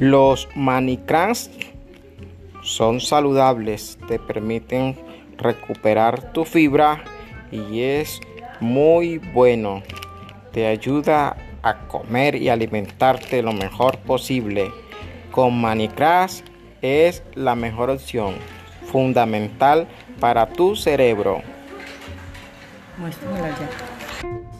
Los manicrans son saludables, te permiten recuperar tu fibra y es muy bueno. Te ayuda a comer y alimentarte lo mejor posible. Con Manicras es la mejor opción, fundamental para tu cerebro. Muéstramela ya.